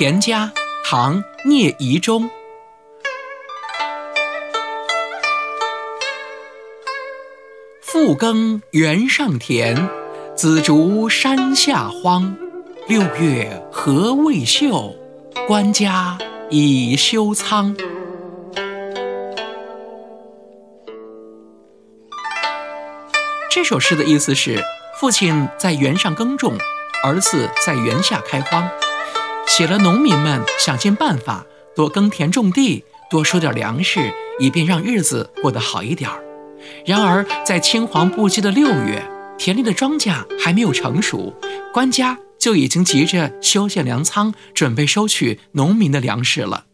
田家，唐聂夷中。复耕原上田，紫竹山下荒。六月禾未秀，官家已修仓。这首诗的意思是，父亲在园上耕种，儿子在园下开荒，写了农民们想尽办法多耕田种地，多收点粮食，以便让日子过得好一点儿。然而，在青黄不接的六月，田里的庄稼还没有成熟，官家就已经急着修建粮仓，准备收取农民的粮食了。